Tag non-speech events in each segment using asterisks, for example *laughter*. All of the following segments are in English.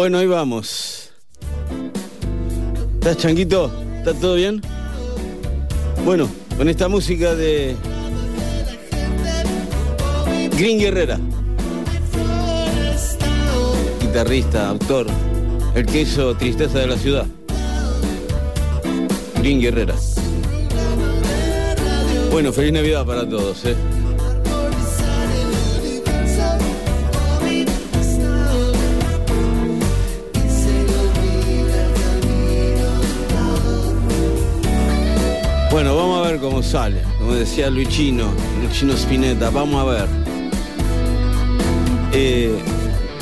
Bueno, ahí vamos. ¿Estás changuito? ¿Está todo bien? Bueno, con esta música de Green Guerrera. Guitarrista, autor, el que hizo Tristeza de la Ciudad. Green Guerrera. Bueno, feliz Navidad para todos, ¿eh? Ver cómo sale. Como decía Luchino, Luchino Spinetta, vamos a ver. Eh,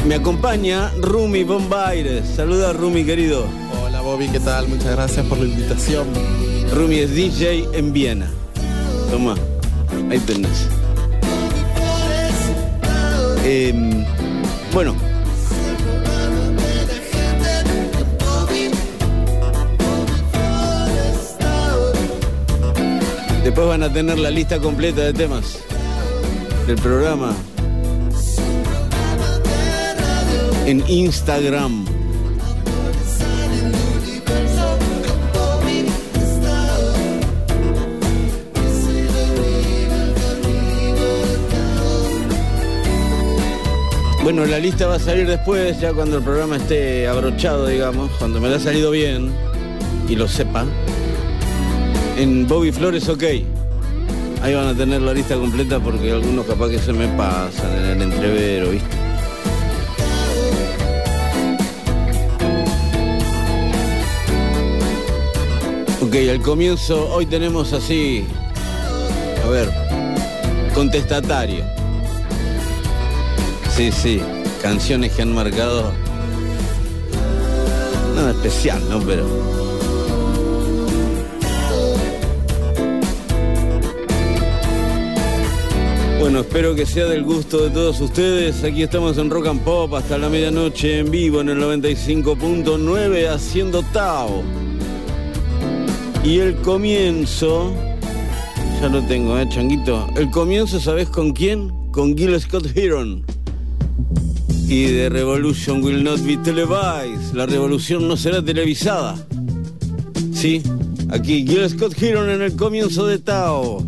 me acompaña Rumi Bombaires. Saluda Rumi, querido. Hola Bobby, ¿qué tal? Muchas gracias por la invitación. Rumi es DJ en Viena. Toma, ahí tenés. Em, bueno. Después van a tener la lista completa de temas del programa en Instagram. Bueno, la lista va a salir después, ya cuando el programa esté abrochado, digamos, cuando me la ha salido bien y lo sepa. En Bobby Flores OK. Ahí van a tener la lista completa porque algunos capaz que se me pasan en el entrevero, ¿viste? Ok, al comienzo hoy tenemos así, a ver, contestatario. Sí, sí, canciones que han marcado nada especial, ¿no? Pero Bueno, espero que sea del gusto de todos ustedes. Aquí estamos en Rock and Pop hasta la medianoche en vivo en el 95.9 haciendo Tao. Y el comienzo, ya lo tengo, ¿eh, Changuito? El comienzo, ¿sabes con quién? Con Gil Scott Heron. Y The Revolution Will Not Be Televised. La revolución no será televisada. Sí, aquí Gil Scott Heron en el comienzo de Tao.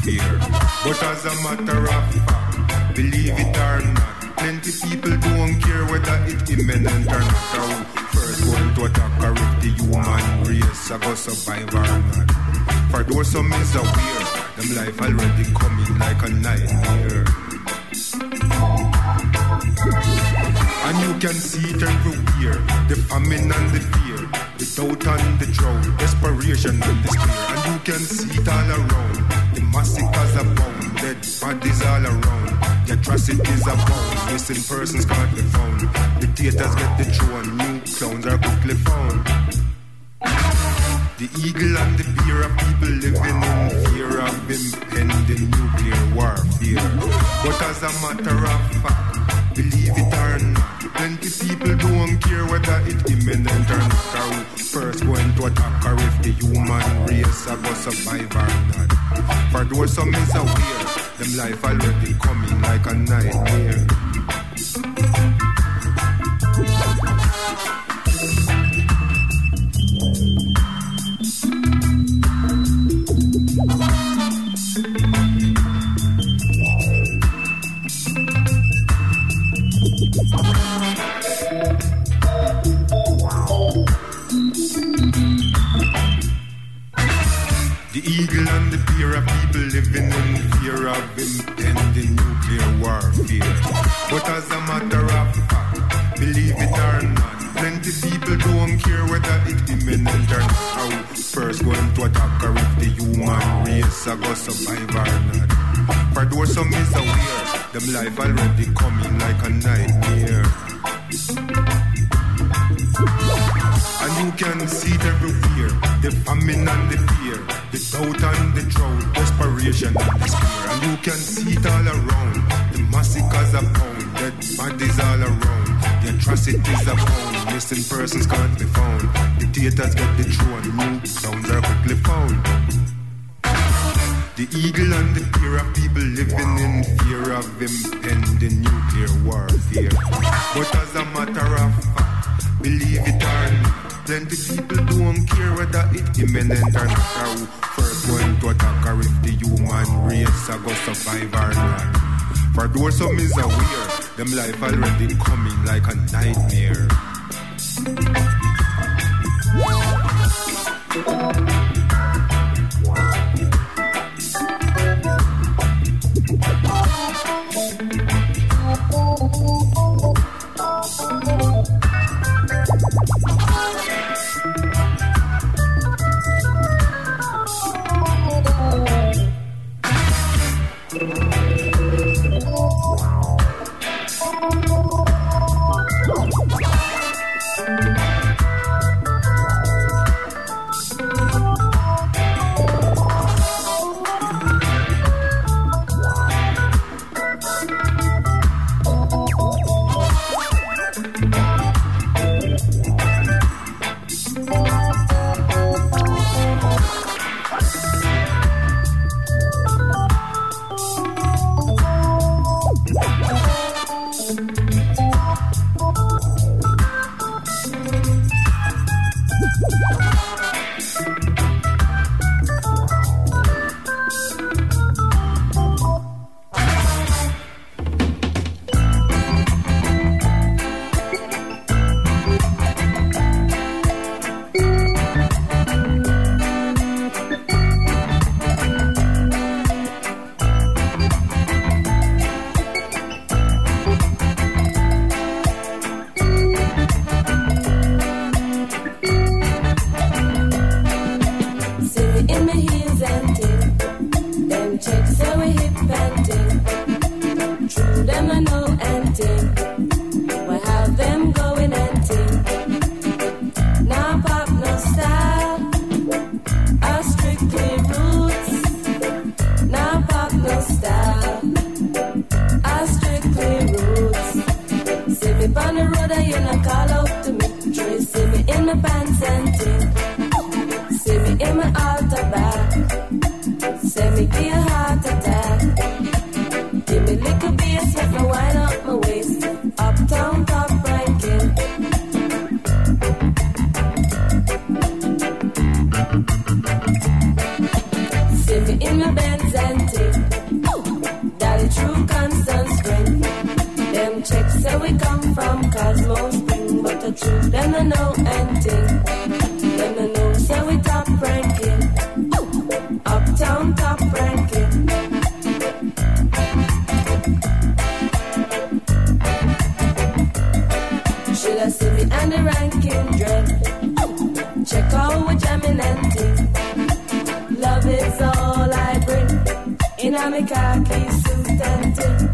Warfare. But as a matter of fact, believe it or not, plenty people don't care whether it's imminent or not. Or first going to attack or if the human race are go survive or not. For those some is aware, them life already coming like a nightmare. And you can see it everywhere, the famine and the fear, the doubt and the drought, desperation and despair. And you can see it all around, massacres abound, dead bodies all around, the atrocities abound, missing persons can't be found, dictators get the throne, new clowns are quickly found. The eagle and the bear of people living in fear of impending nuclear warfare. But as a matter of fact, believe it or not, plenty people don't care whether it's imminent or not. Or first going to attack or if the human race are going survive or not. For those some is aware, them life already coming like a nightmare. The eagle and the bear of people living in fear of impending nuclear warfare. But as a matter of fact, believe it or not, plenty people don't care whether it's imminent or not. How first going to attack or the human race going to survive or not. For those some is aware, them life already coming like a nightmare. And you can see it everywhere, the famine and the fear, the doubt and the drought, desperation and despair. And you can see it all around, the massacres abound, dead bodies all around, the atrocities abound, missing persons can't be found, dictators get the throne, new clowns are quickly found. The eagle and the fear of people living in fear of impending nuclear warfare. But as a matter of fact, believe it or not, plenty people don't care whether it's imminent or not. Or who first going to attack or if the human race are going to survive or not. For those some is aware, them life already coming like a nightmare. words, I know ending. Them know say we top ranking. Uptown top ranking. Should me the ranking? Check out what jamming ending. Love is all I bring. In a khaki suit and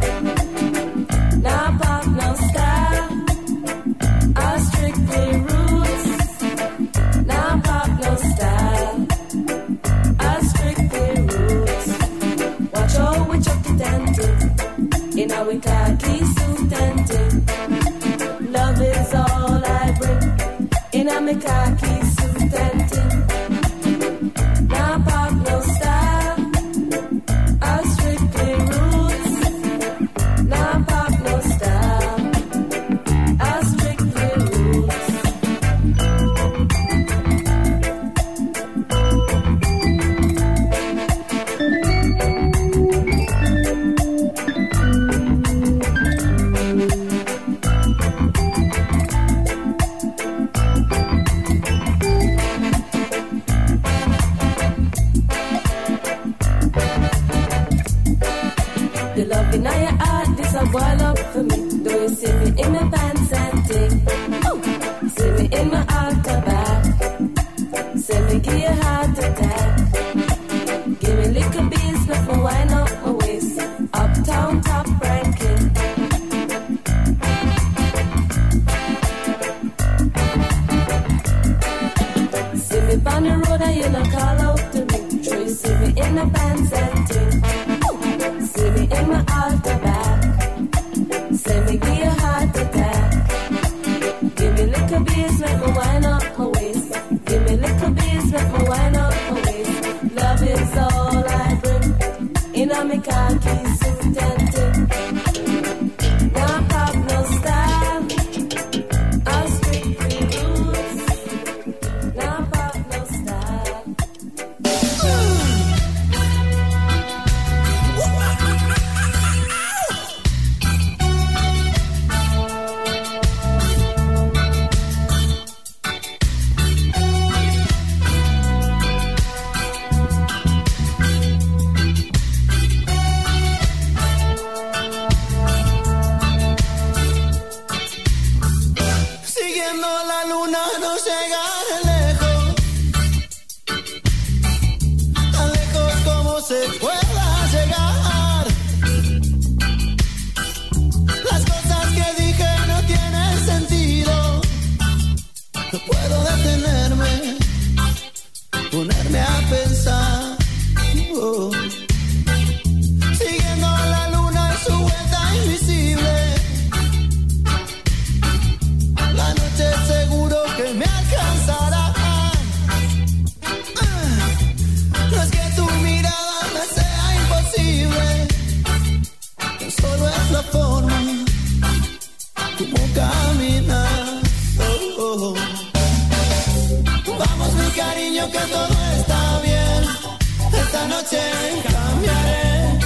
noche cambiaré,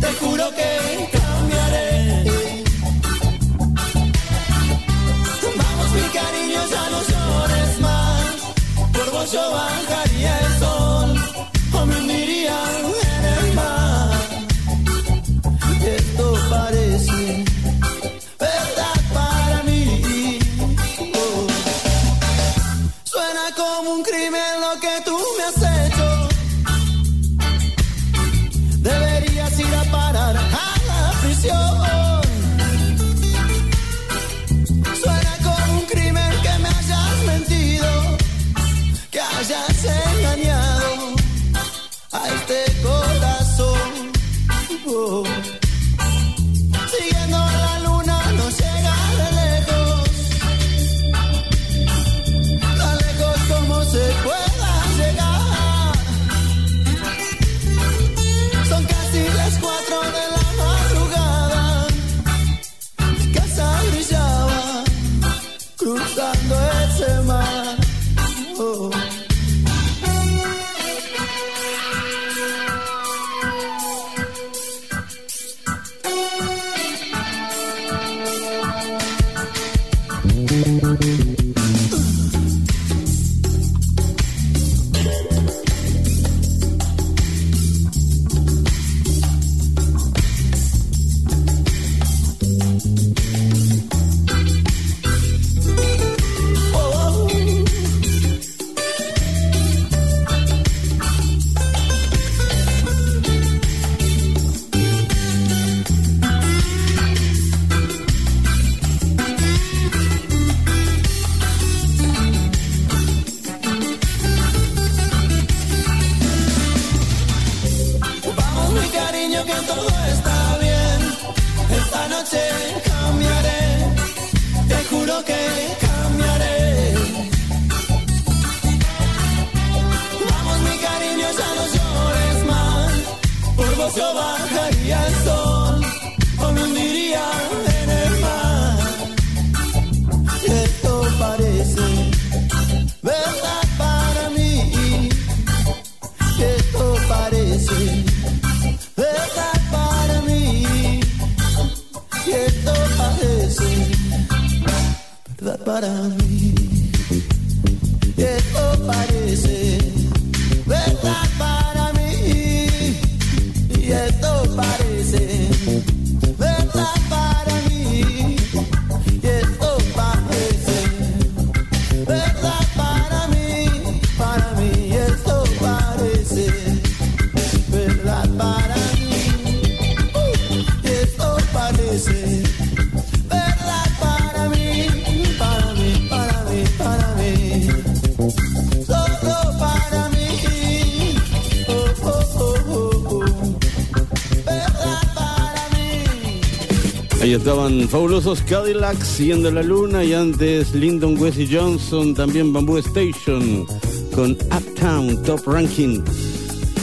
te juro que cambiaré. Vamos mi cariño, ya no llores más, por vos yo bajaré. Estaban fabulosos Cadillacs siguiendo la luna y antes Lyndon Wesley Johnson, también Bamboo Station con Uptown Top Ranking.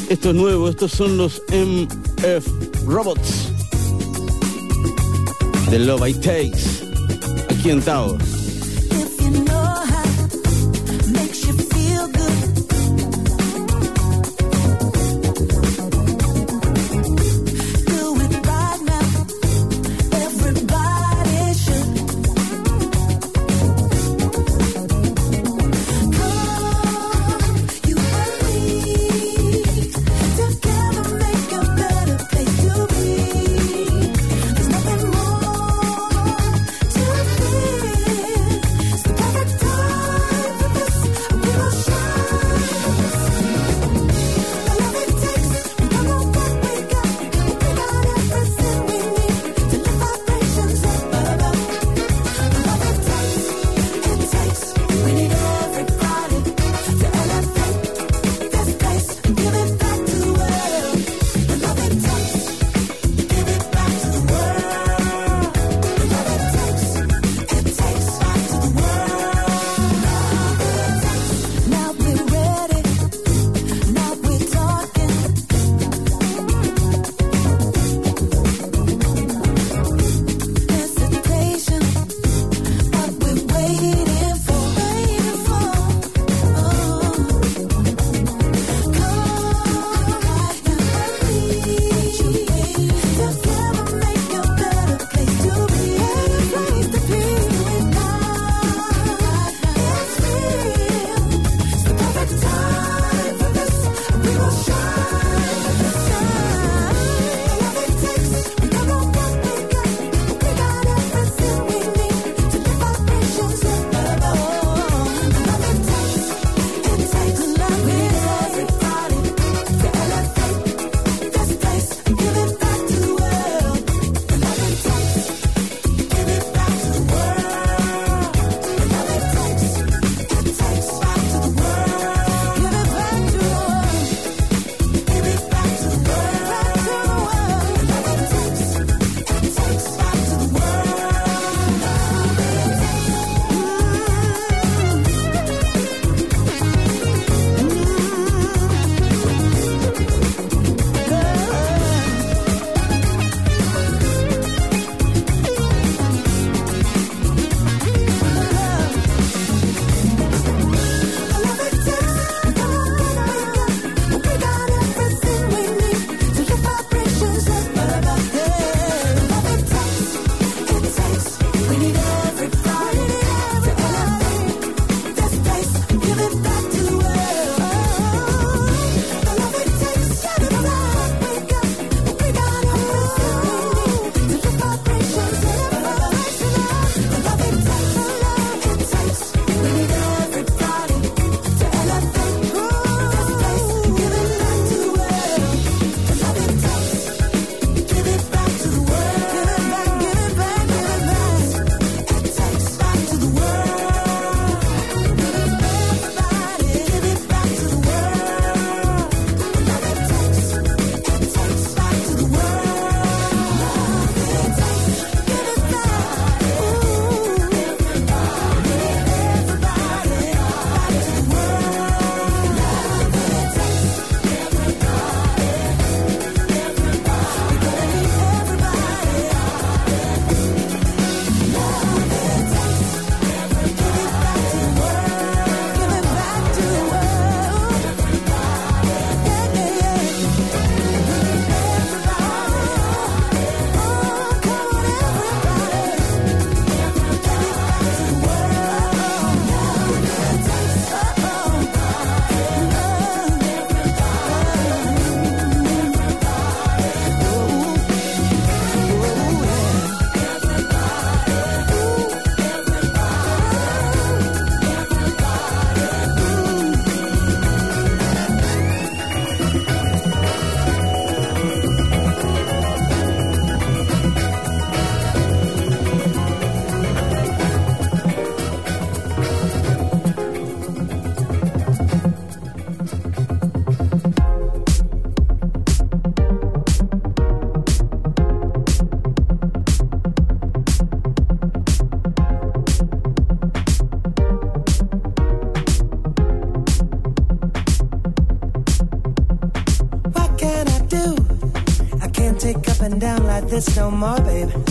Esto es nuevo, estos son los MF Robots de Love I Takes aquí en Tao. This no more, baby.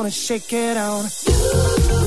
Gonna shake it on.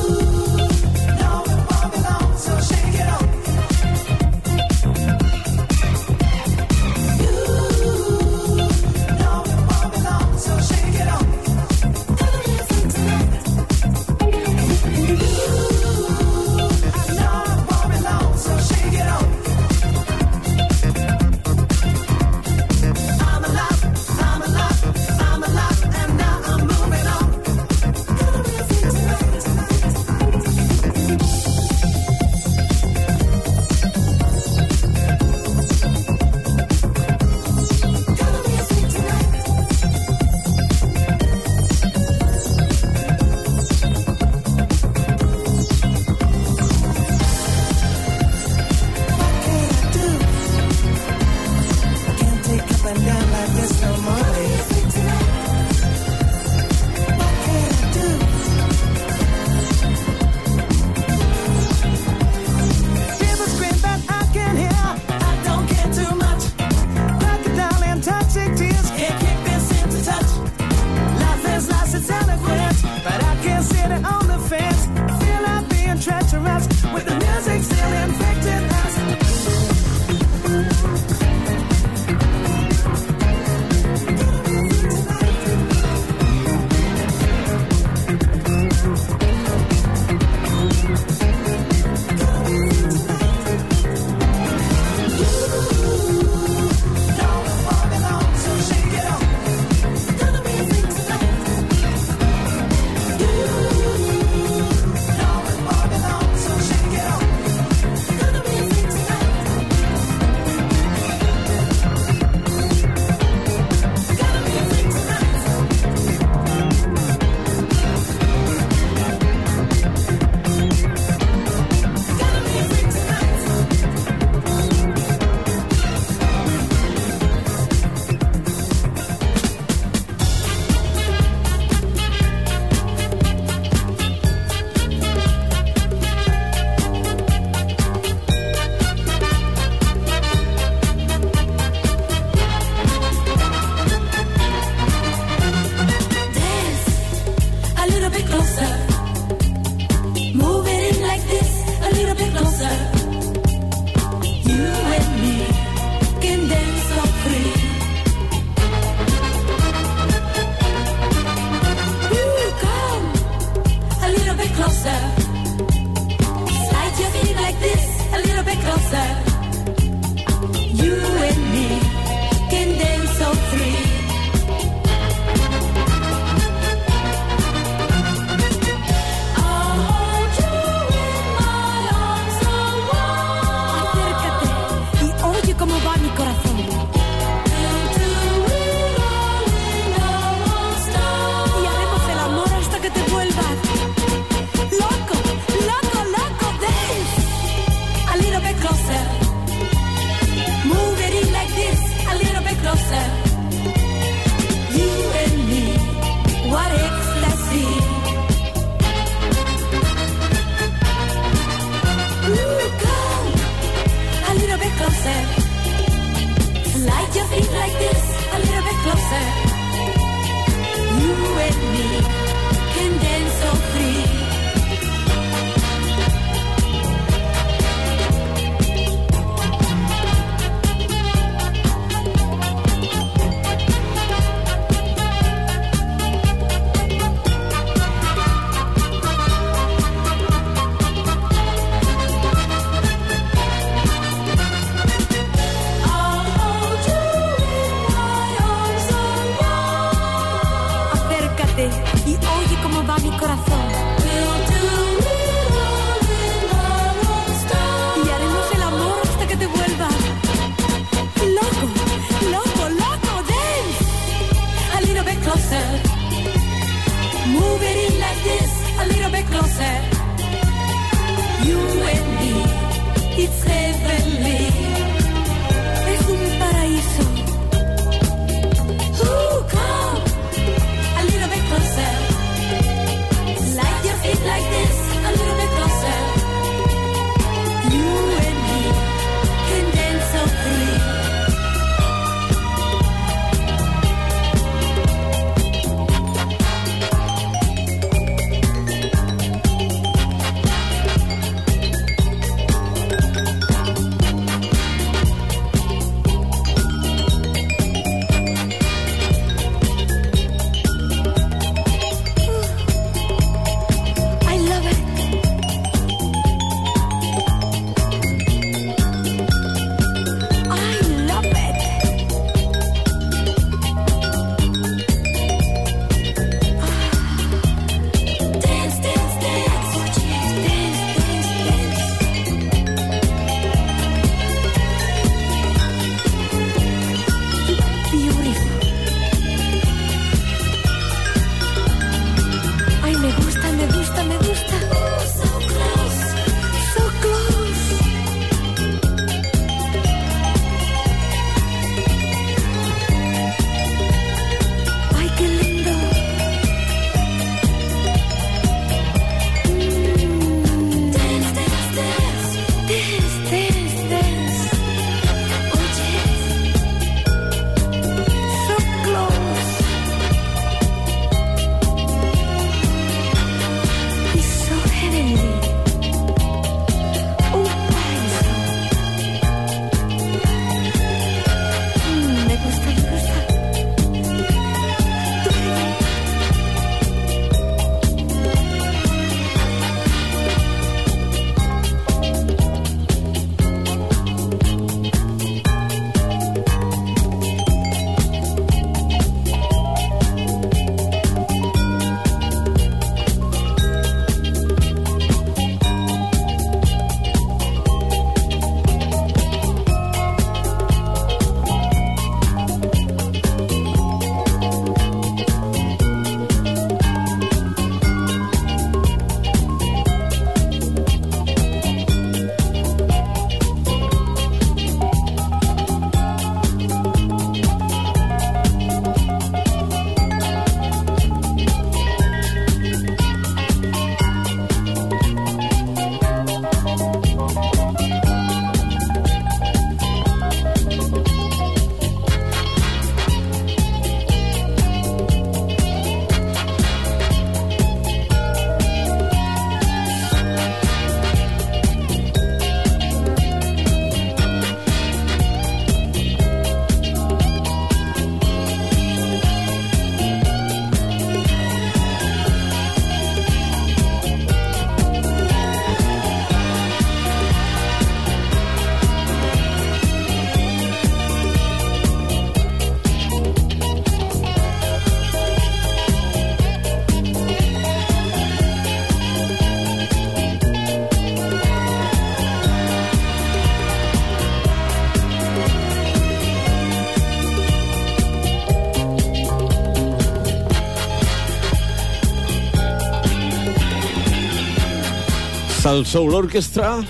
National Soul Orchestra.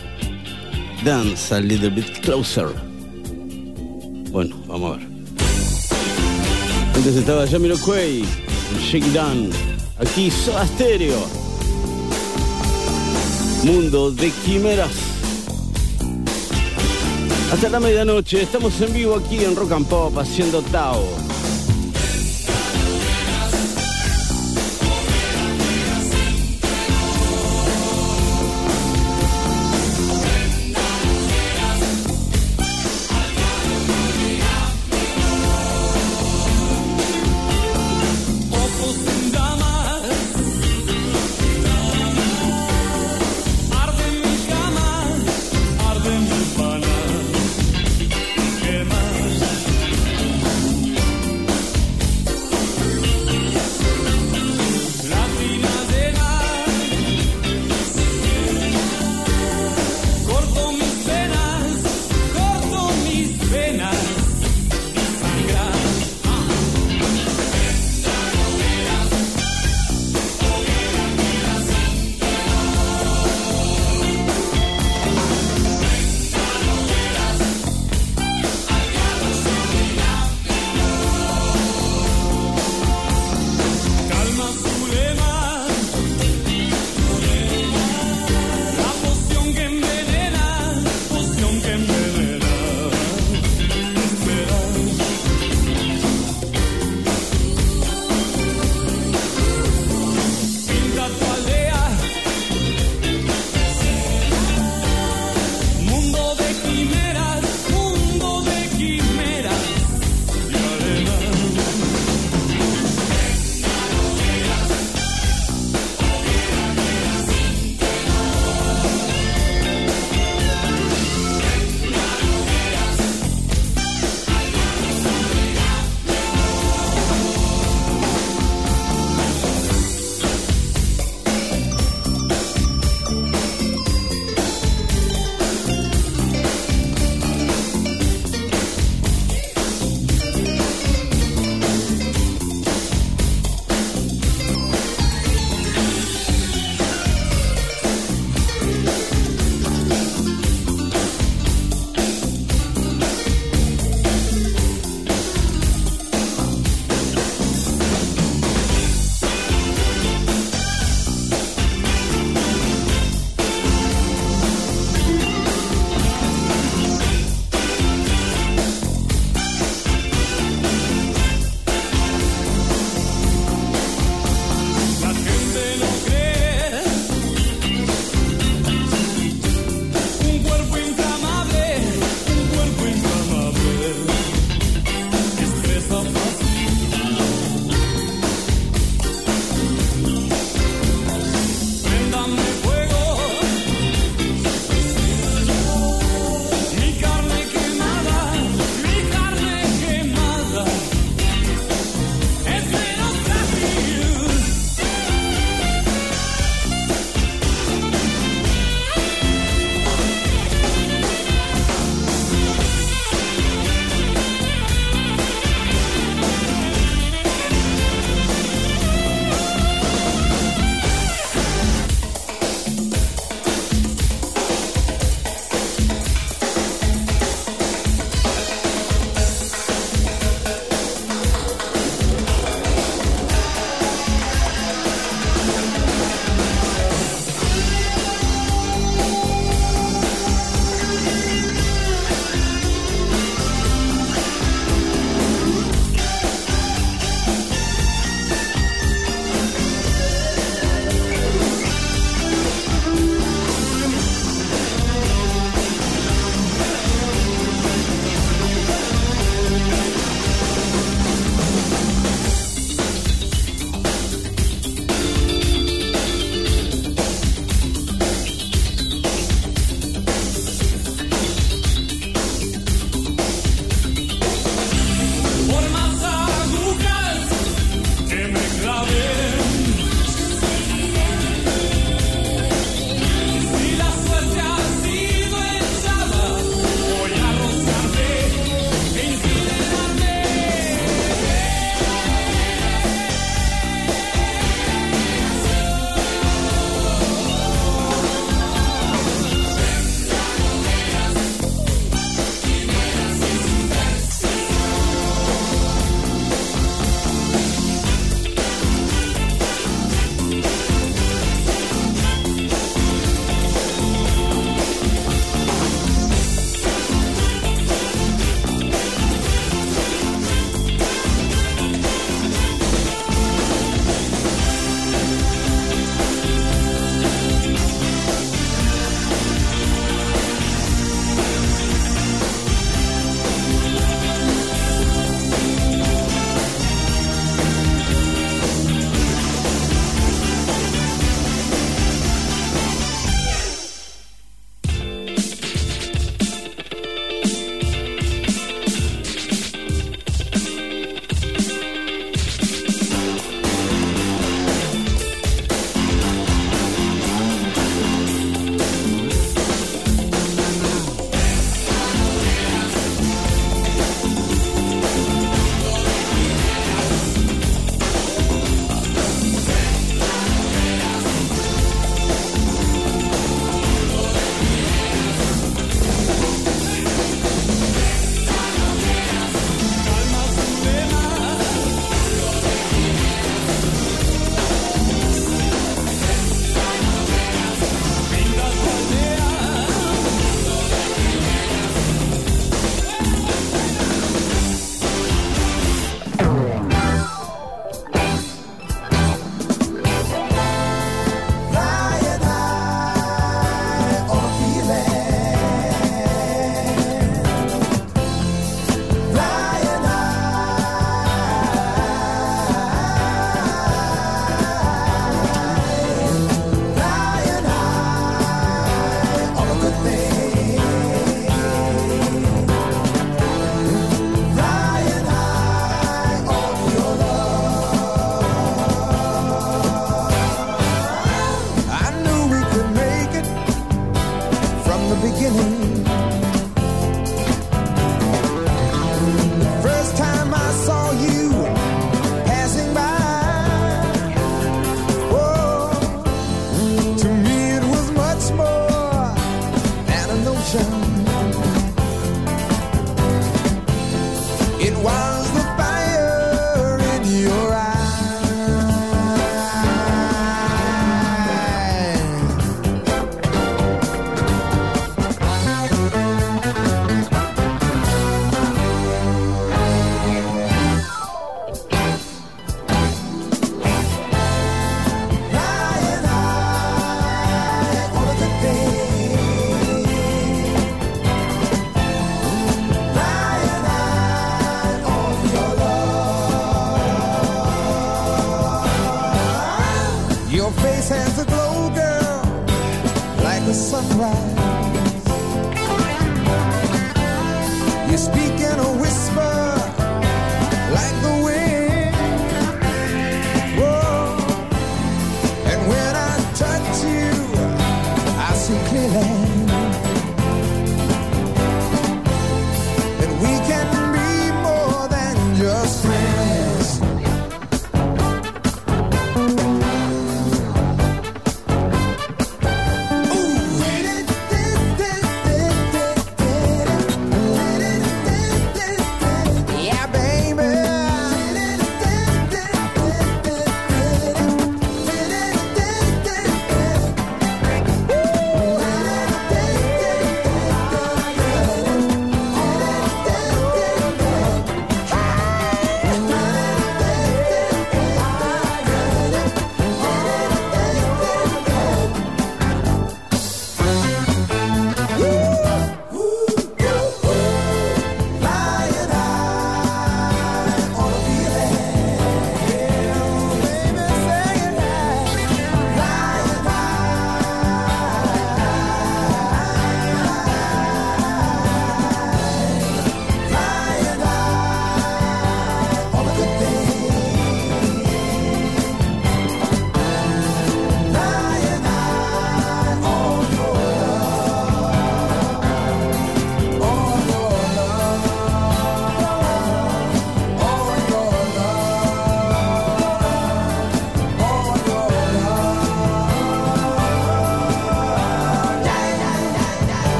Dance a little bit closer. Bueno, vamos a ver. Antes estaba Jamiroquai, Shake Down. Aquí Soda Stereo. Mundo de quimeras. Hasta la medianoche, estamos en vivo aquí en Rock and Pop haciendo Tao.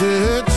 To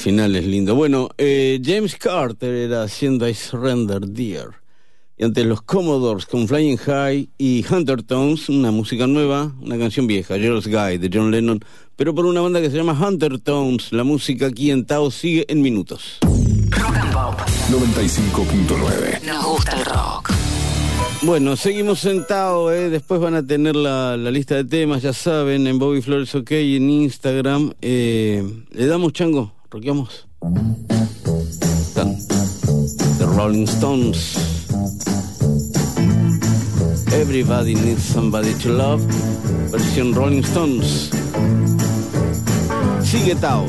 final es lindo. Bueno, eh, James Carter era haciendo I Surrender Dear. Y ante los Commodores con Flying High y Hunter Tones, una música nueva, una canción vieja, Girls Guy de John Lennon, pero por una banda que se llama Hunter Tones. La música aquí en Tao sigue en minutos. Rock and Pop 95.9. nos gusta el rock. Bueno, seguimos sentados, ¿eh? después van a tener la, la lista de temas, ya saben, en Bobby Flores OK, en Instagram. Eh, ¿Le damos chango? ¿Roqueamos? The Rolling Stones. Everybody needs somebody to love. Versión Rolling Stones. Sigue Tao.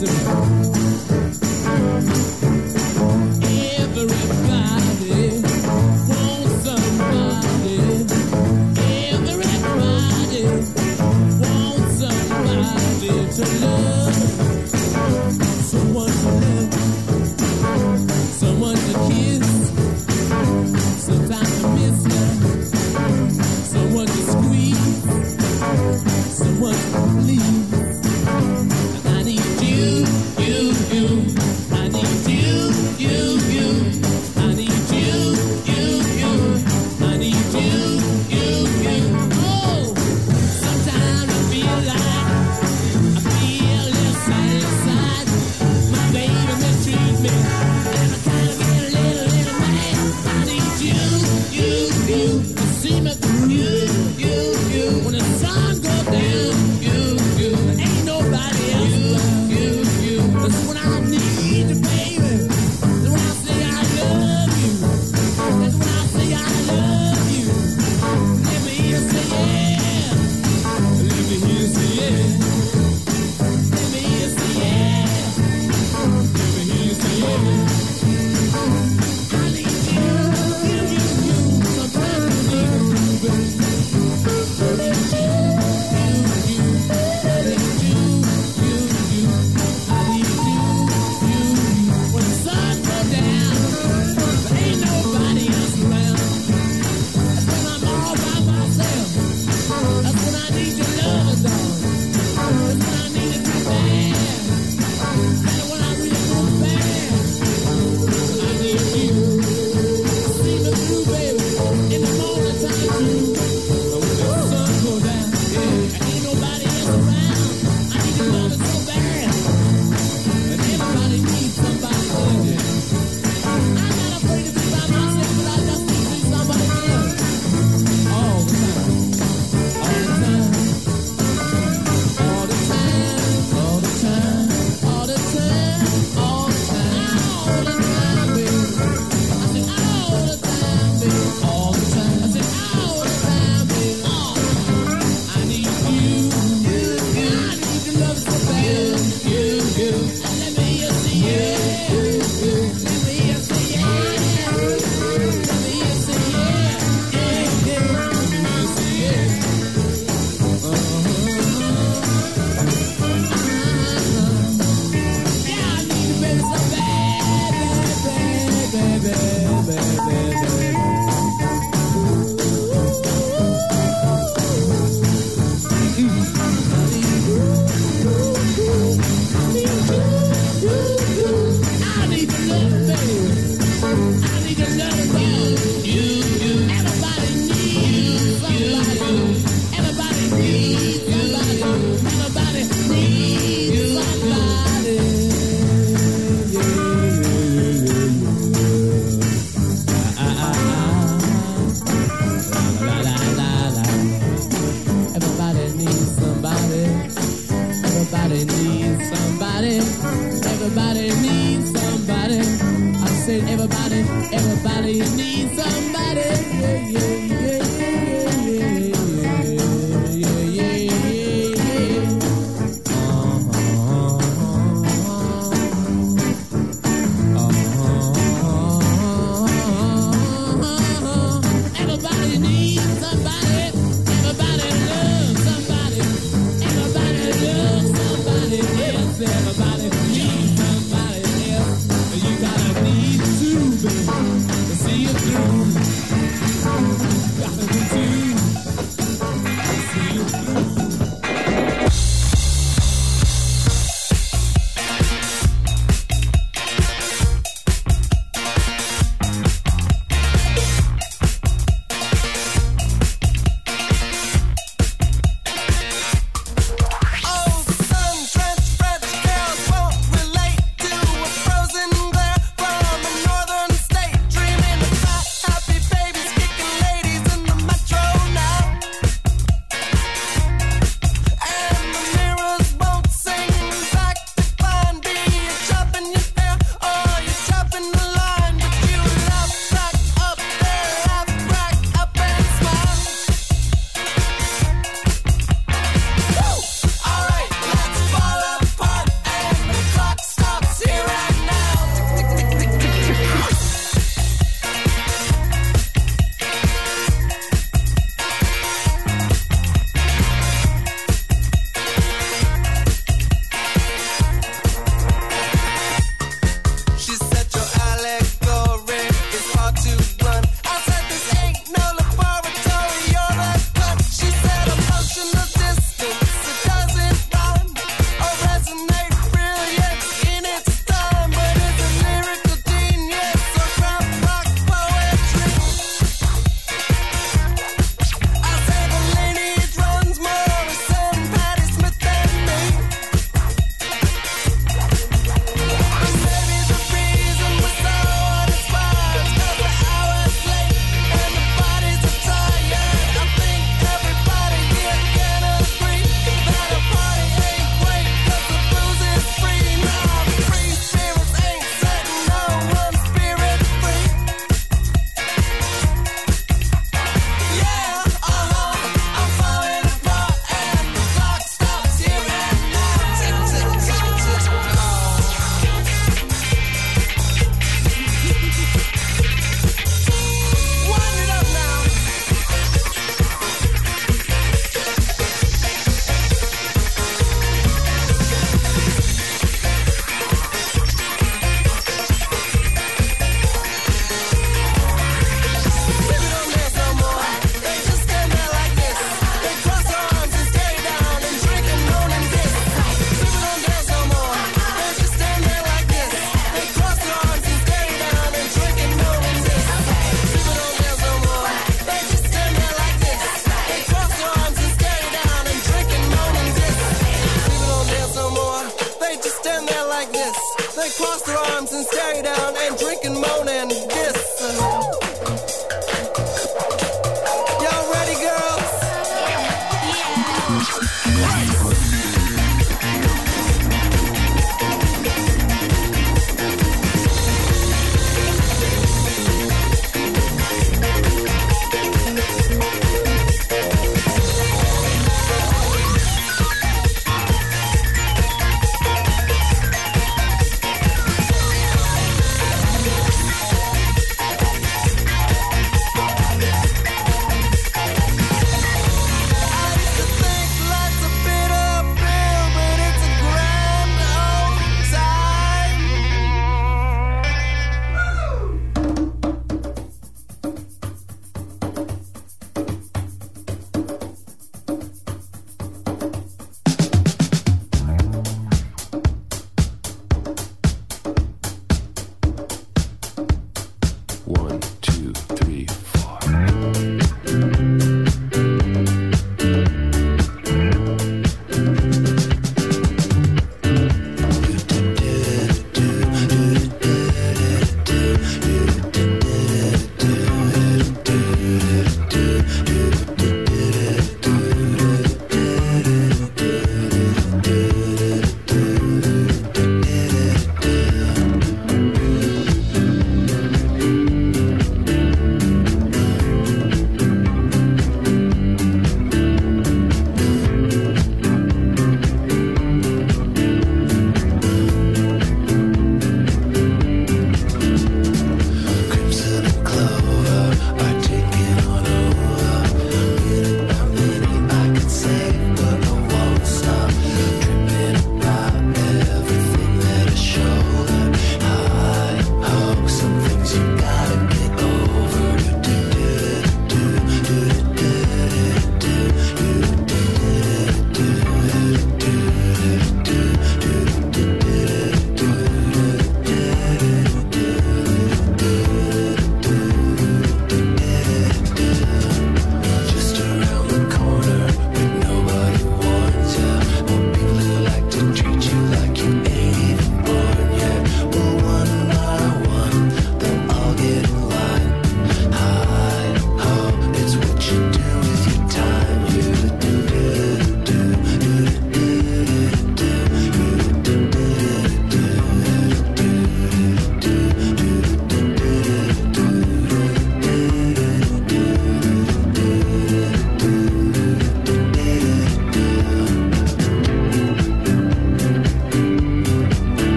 Listen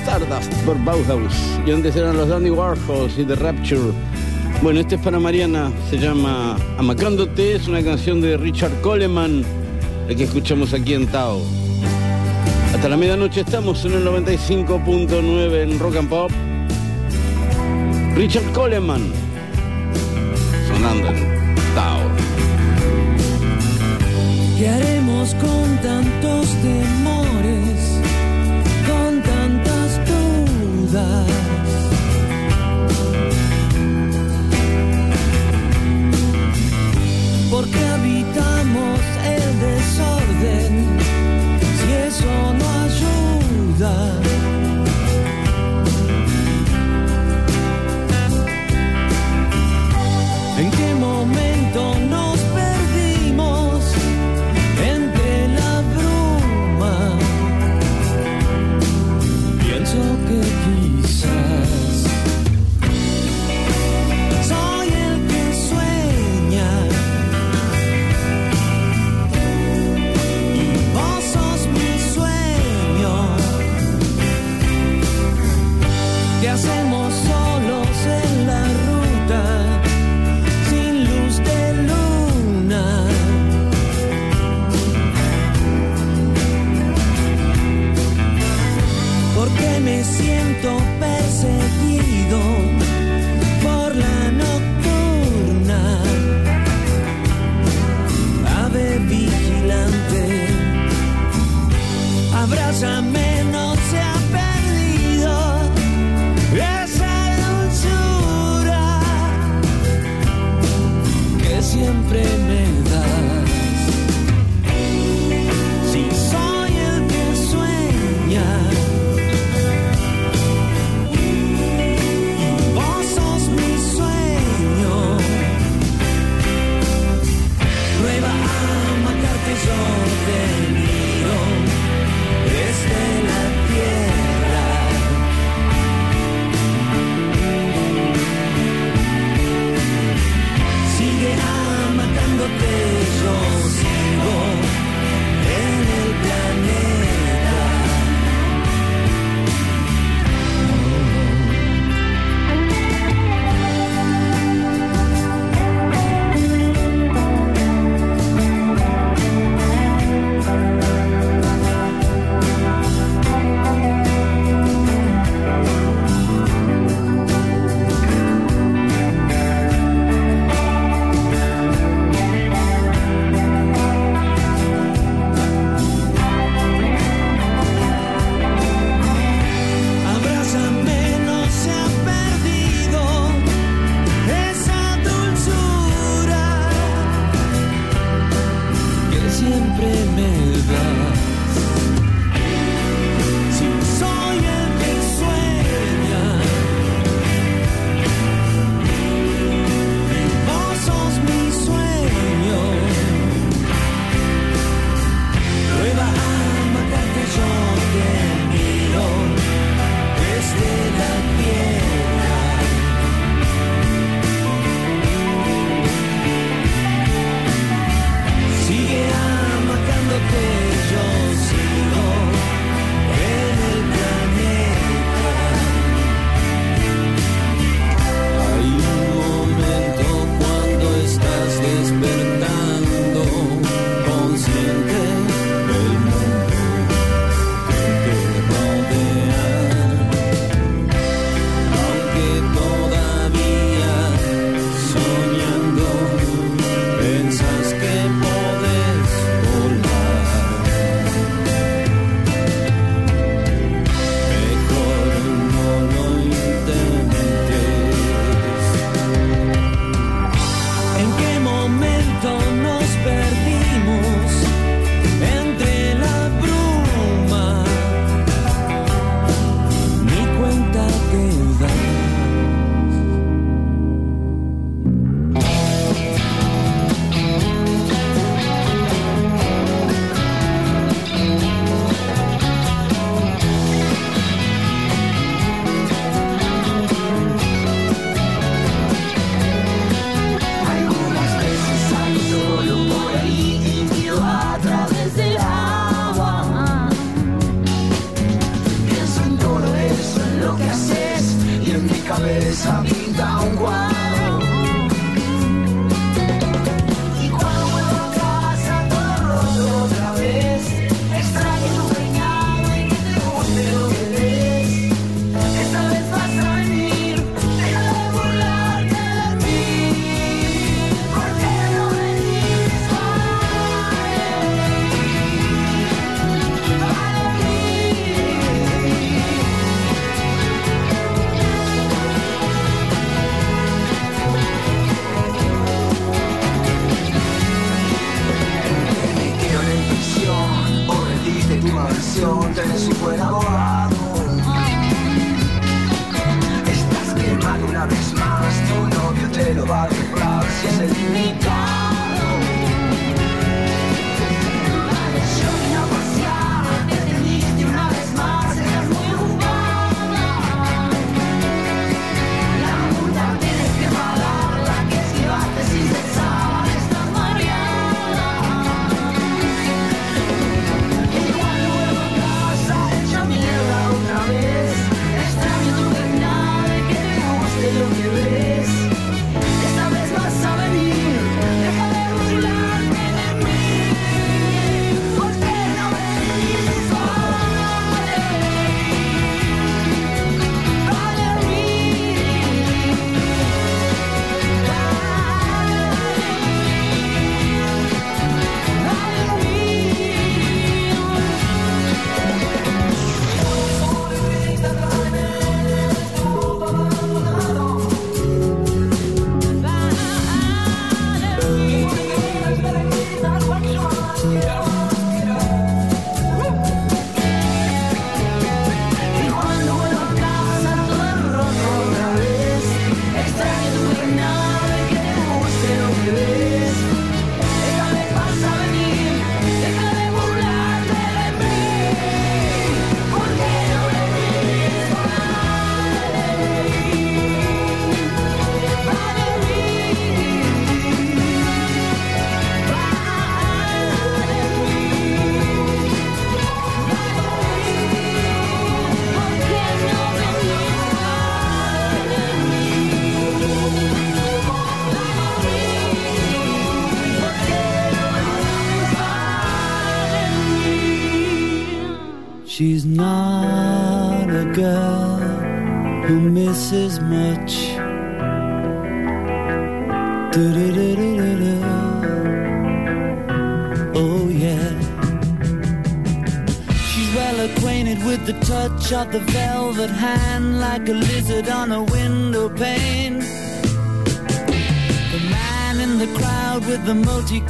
Stardust por Bauhaus. Y antes eran los Danny Warhols y The Rapture. Bueno, este es para Mariana, se llama Amacándote, es una canción de Richard Coleman, la que escuchamos aquí en Tao. Hasta la medianoche estamos en el 95.9 en Rock and Pop. Richard Coleman, sonando en Tao. ¿Qué haremos con tantos temas? desorden, si eso no ayuda.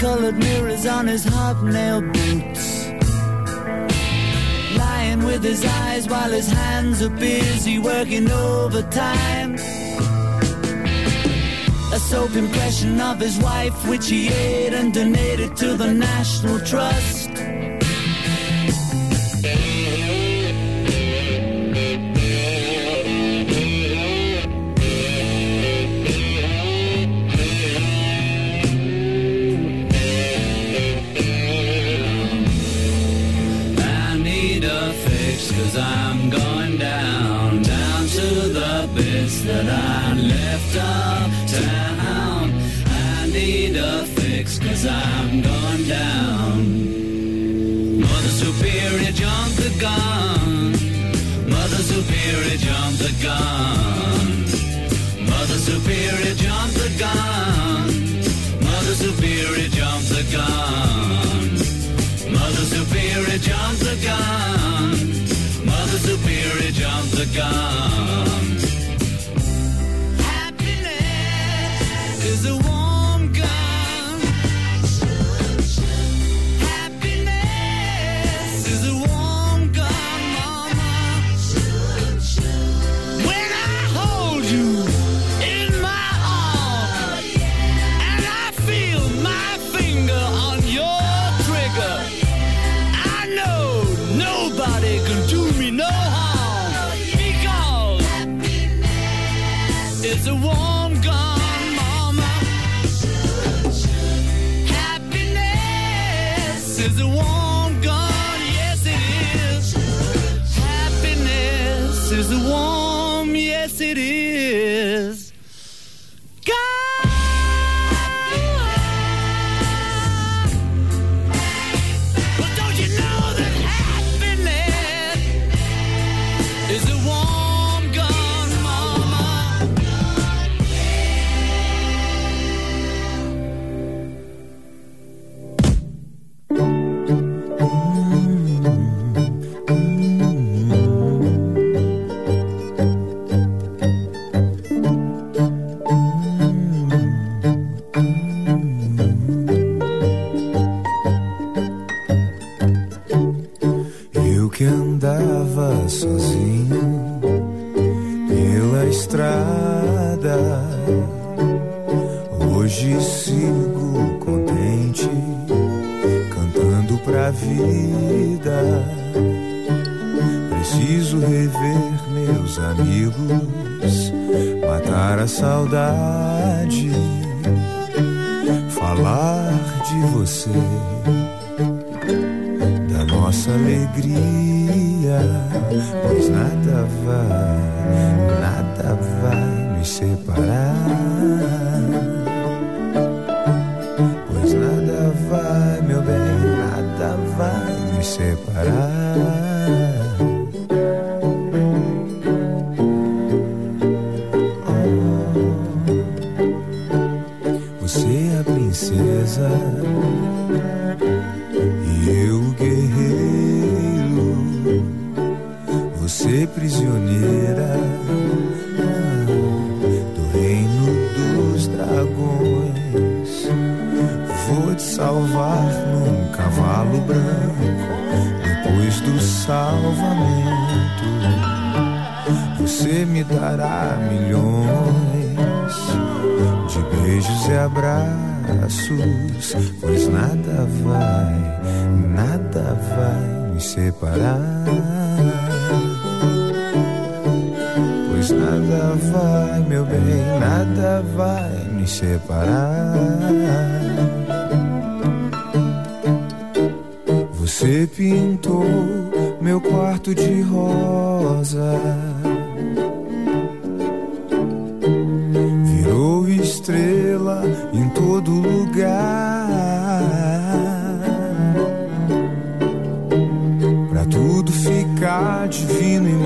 colored mirrors on his hobnailed boots. Lying with his eyes while his hands are busy working overtime. A soap impression of his wife, which he ate and donated to the National Trust. gun. Mother Superior jumped the gun.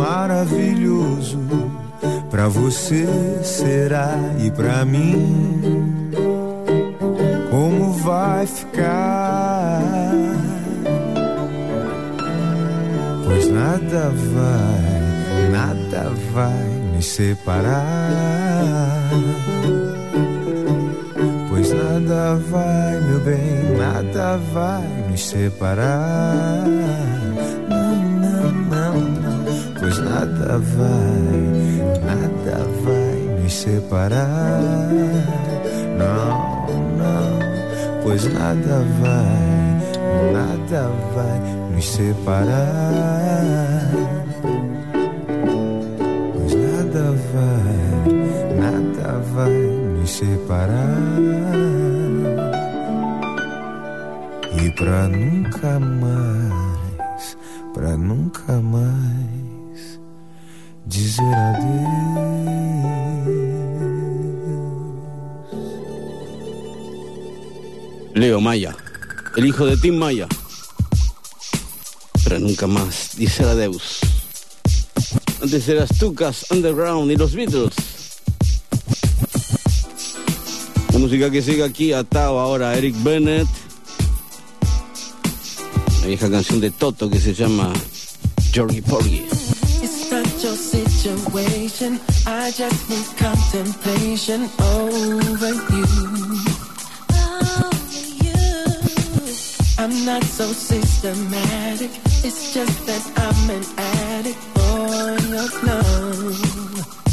maravilhoso. para você será e para mim, como vai ficar? Pois nada vai, nada vai me separar. Pois nada vai, meu bem, nada vai nos separar. Nada vai, nada vai nos separar. Não, não. Pois nada vai, nada vai nos separar. Pois nada vai, nada vai nos separar. E pra nunca mais, el hijo de Tim Maya. Pero nunca más, dice la Deus. Antes eras Tucas, Underground y los Beatles. La música que sigue aquí atado ahora a Eric Bennett. La vieja canción de Toto que se llama Jorgy Porgy. I'm not so systematic. It's just that I'm an addict oh, for your love.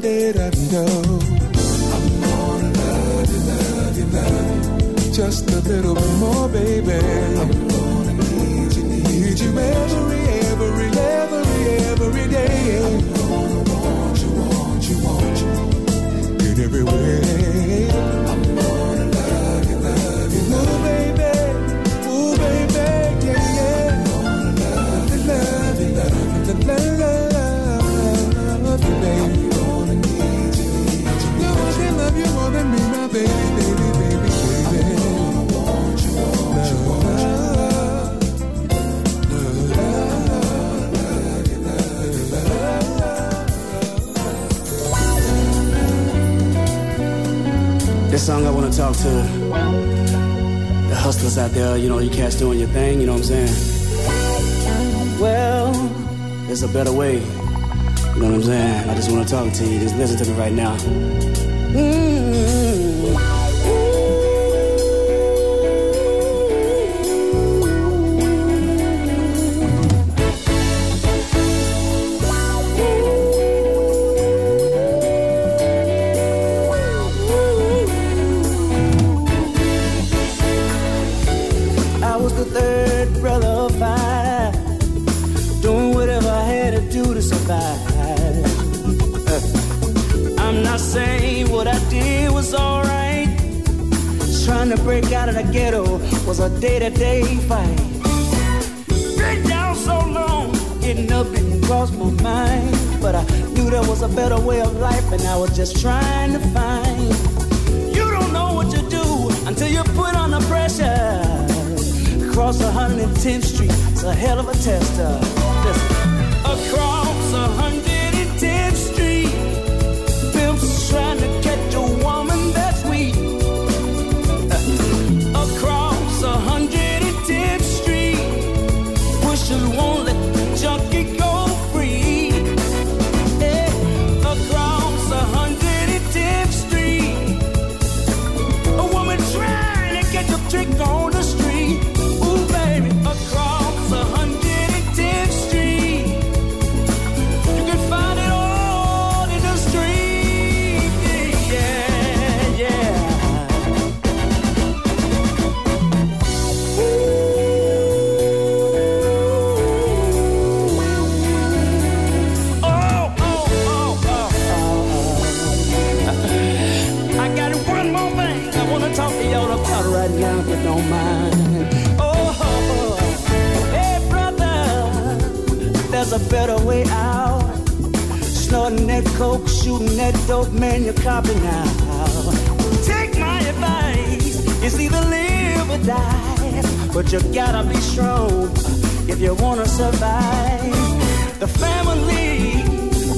did I know? I'm gonna love you, love you, love you. Just a little bit more, baby. I'm talk to the hustlers out there, you know, you cats doing your thing, you know what I'm saying? Well, there's a better way. You know what I'm saying? I just want to talk to you. Just listen to me right now. Mm-hmm. Break out of the ghetto was a day-to-day fight. Been down so long, getting up didn't cross my mind. But I knew there was a better way of life, and I was just trying to find. You don't know what you do until you put on the pressure. Across 110th Street, it's a hell of a tester. Listen. Across 110th better way out. Snorting that coke, shooting that dope, man, you're copping now. Take my advice, it's either live or die. But you gotta be strong if you wanna survive. The family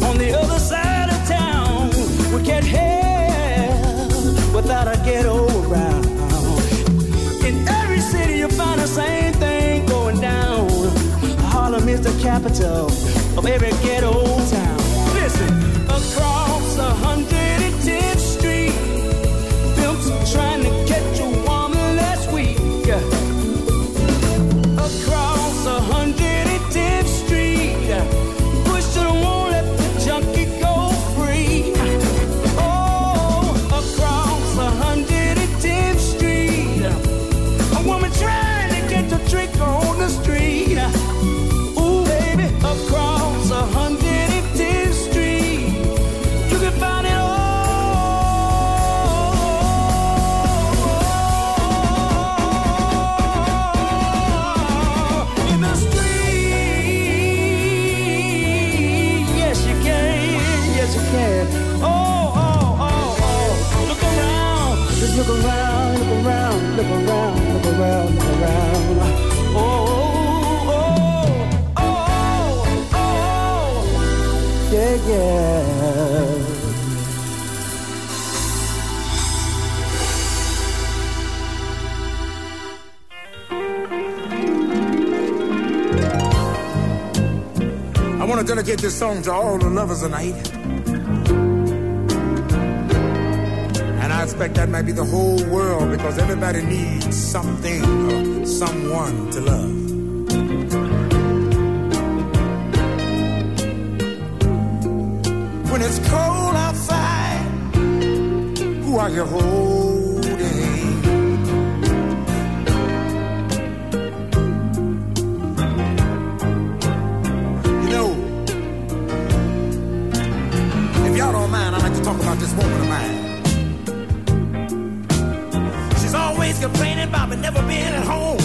on the other side of town would get hell without a ghetto around. In every city you find the same thing going down. Harlem is the capital of every ghetto town. Listen, across 110th dedicate this song to all the lovers tonight. And I expect that might be the whole world because everybody needs something or someone to love. When it's cold outside, who are you holding? About this woman of mine. She's always complaining about me never being at home.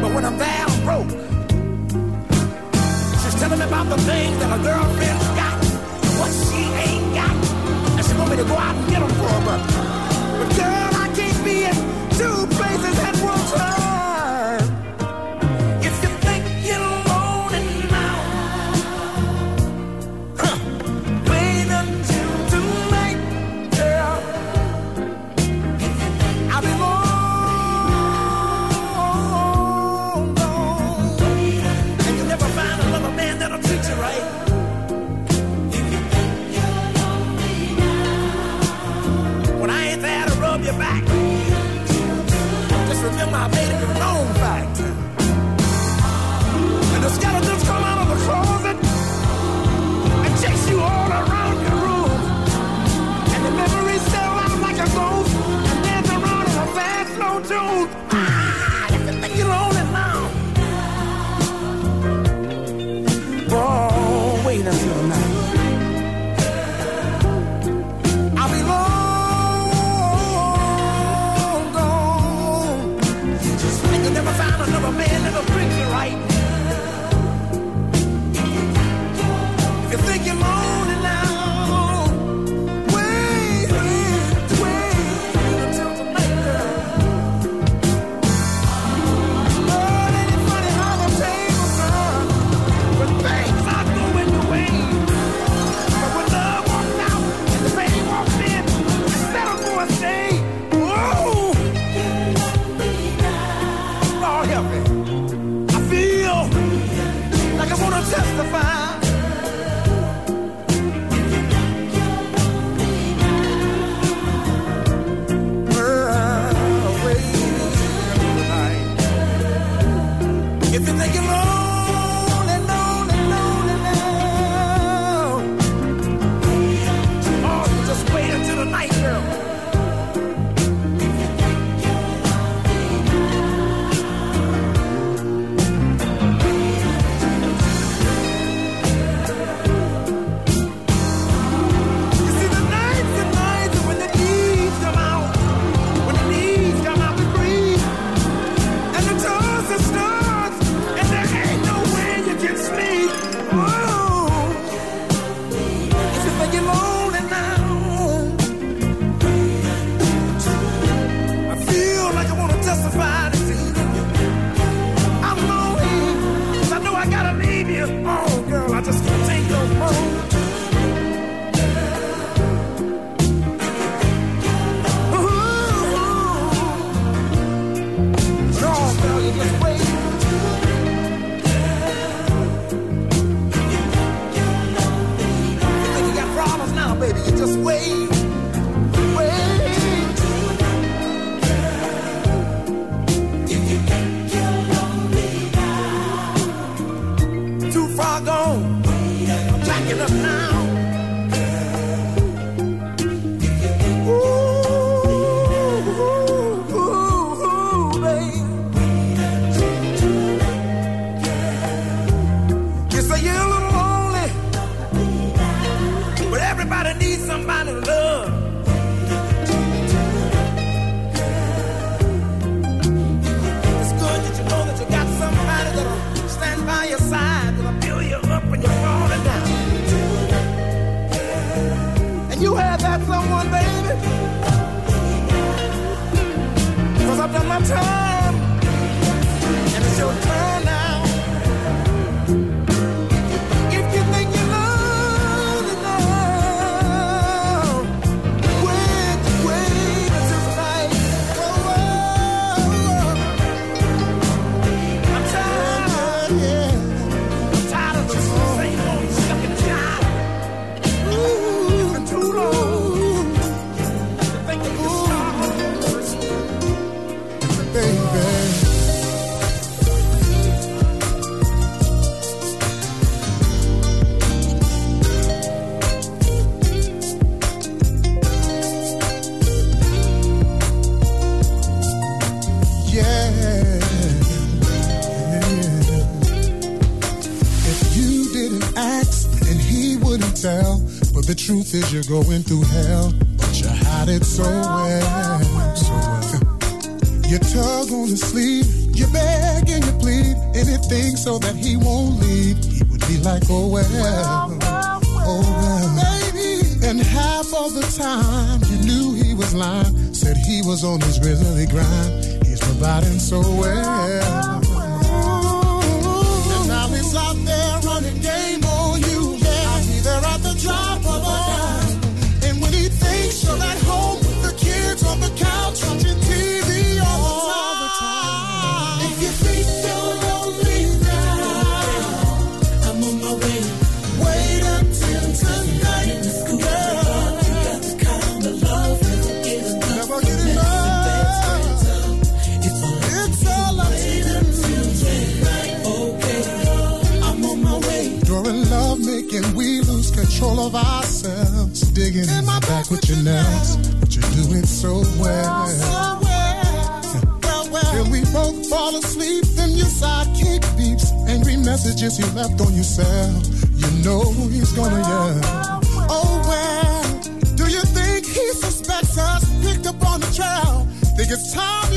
But when I'm I'm broke. She's telling me about the things that her girlfriend's got, what she ain't got. And she want me to go out and get them for her, The truth is you're going through hell, but you hide it so well. So well. *laughs* You tug on the sleeve, you beg and you plead, anything so that he won't leave. He would be like, oh well, oh well. And half of the time you knew he was lying, said he was on his grizzly grind. He's providing so well. And now he's out there running game So well, well, well. Till we both fall asleep, then your sidekick beeps. Angry messages you left on yourself. You know he's gonna yell. Oh, well, do you think he suspects us? Picked up on the trail. Think it's time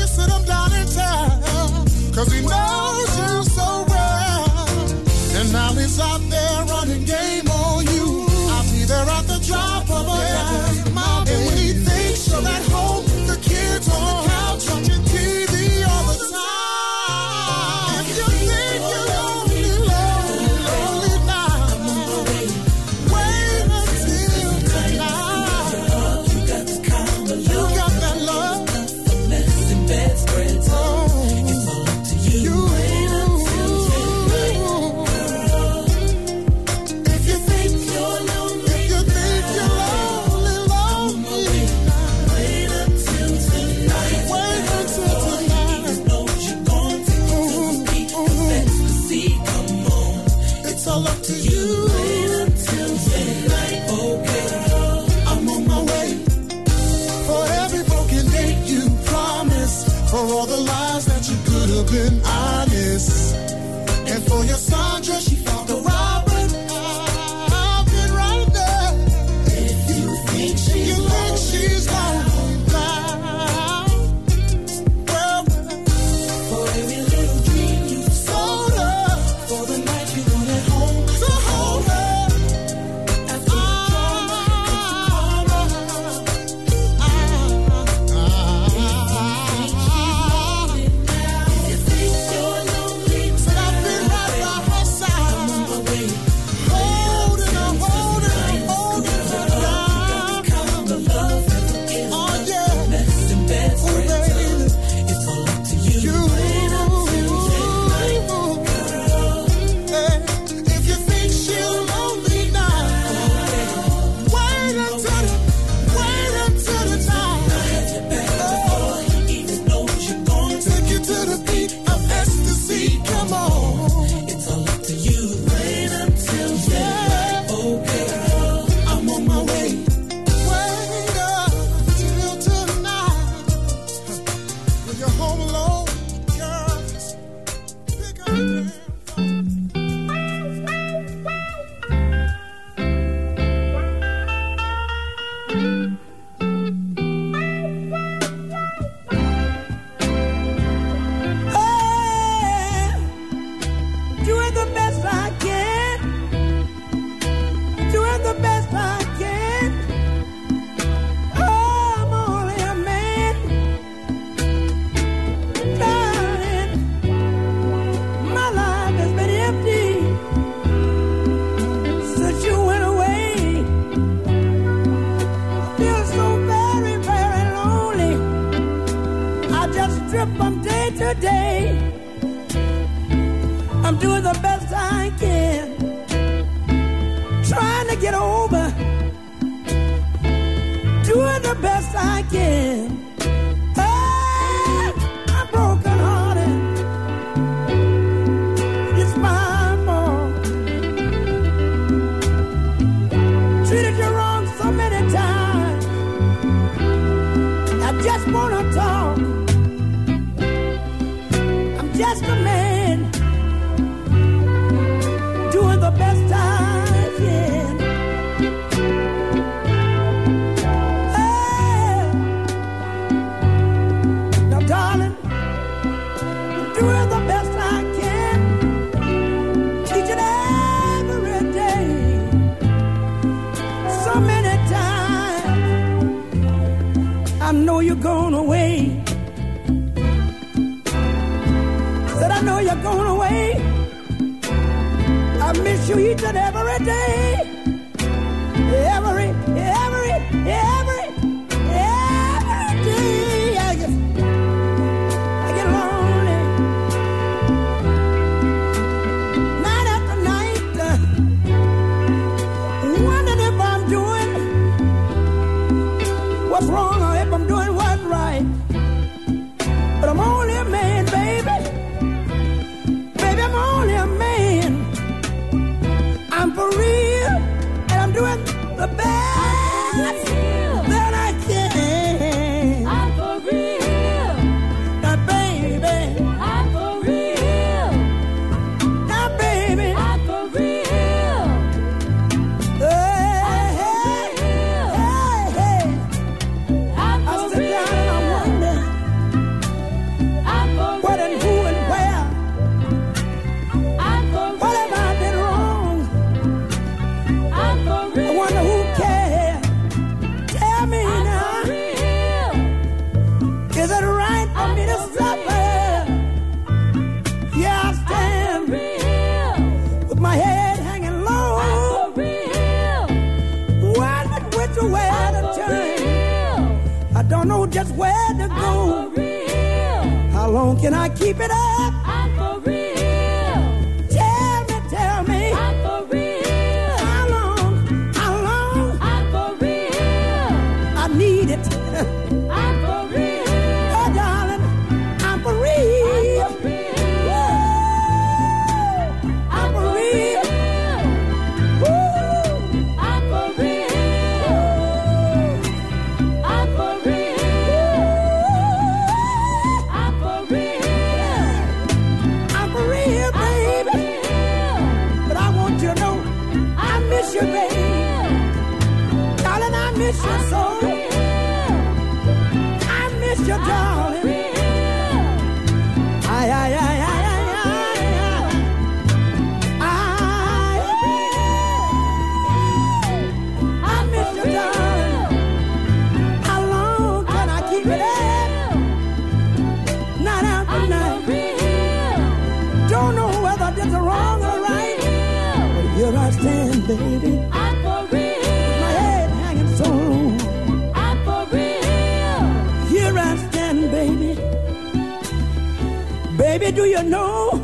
you know?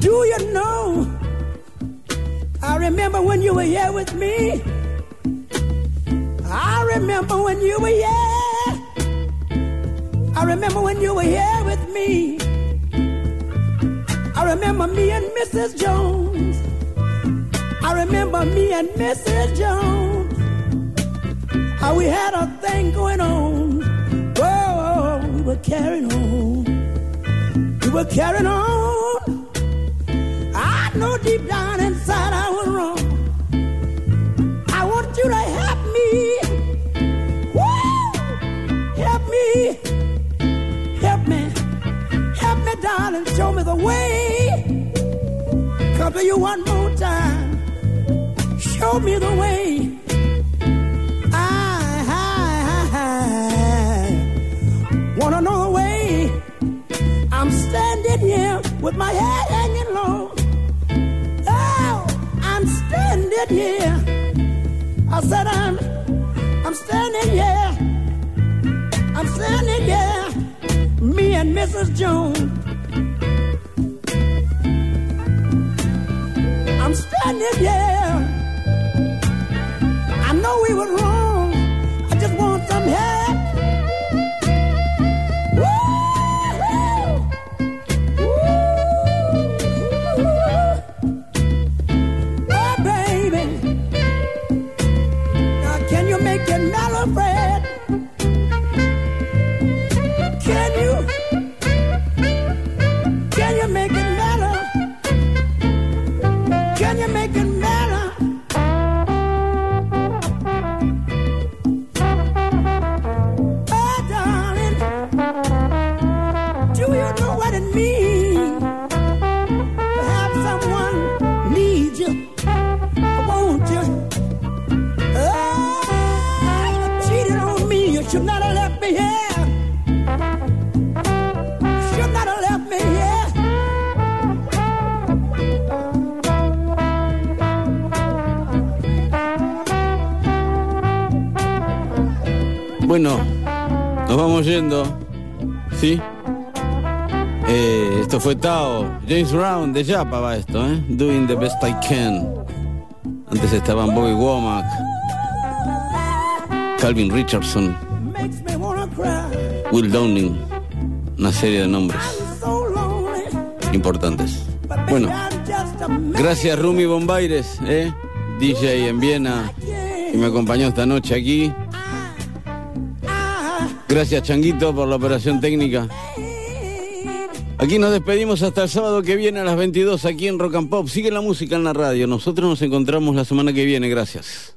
Do you know? I remember when you were here with me. I remember when you were here. I remember when you were here with me. I remember me and Mrs. Jones. I remember me and Mrs. Jones. How we had a thing going on. Whoa, we were carrying on. We were carrying on. I know deep down inside I was wrong. I want you to help me. Woo! Help me. Help me. Help me, darling. Show me the way. Come to you one more time. Show me the way. My head hanging low. Oh, I'm standing here. I said I'm, I'm standing here. I'm standing here. Me and Mrs. Jones. I'm standing here. I know we were wrong. James Brown de Japa va esto, ¿eh? Doing the best I can. Antes estaban Bobby Womack, Calvin Richardson. Will Downing. Una serie de nombres importantes. Bueno, gracias Rumi Bombaires, ¿eh? DJ en Viena, que me acompañó esta noche aquí. Gracias Changuito por la operación técnica. Aquí nos despedimos hasta el sábado que viene a las 22 aquí en Rock and Pop. Sigue la música en la radio. Nosotros nos encontramos la semana que viene. Gracias.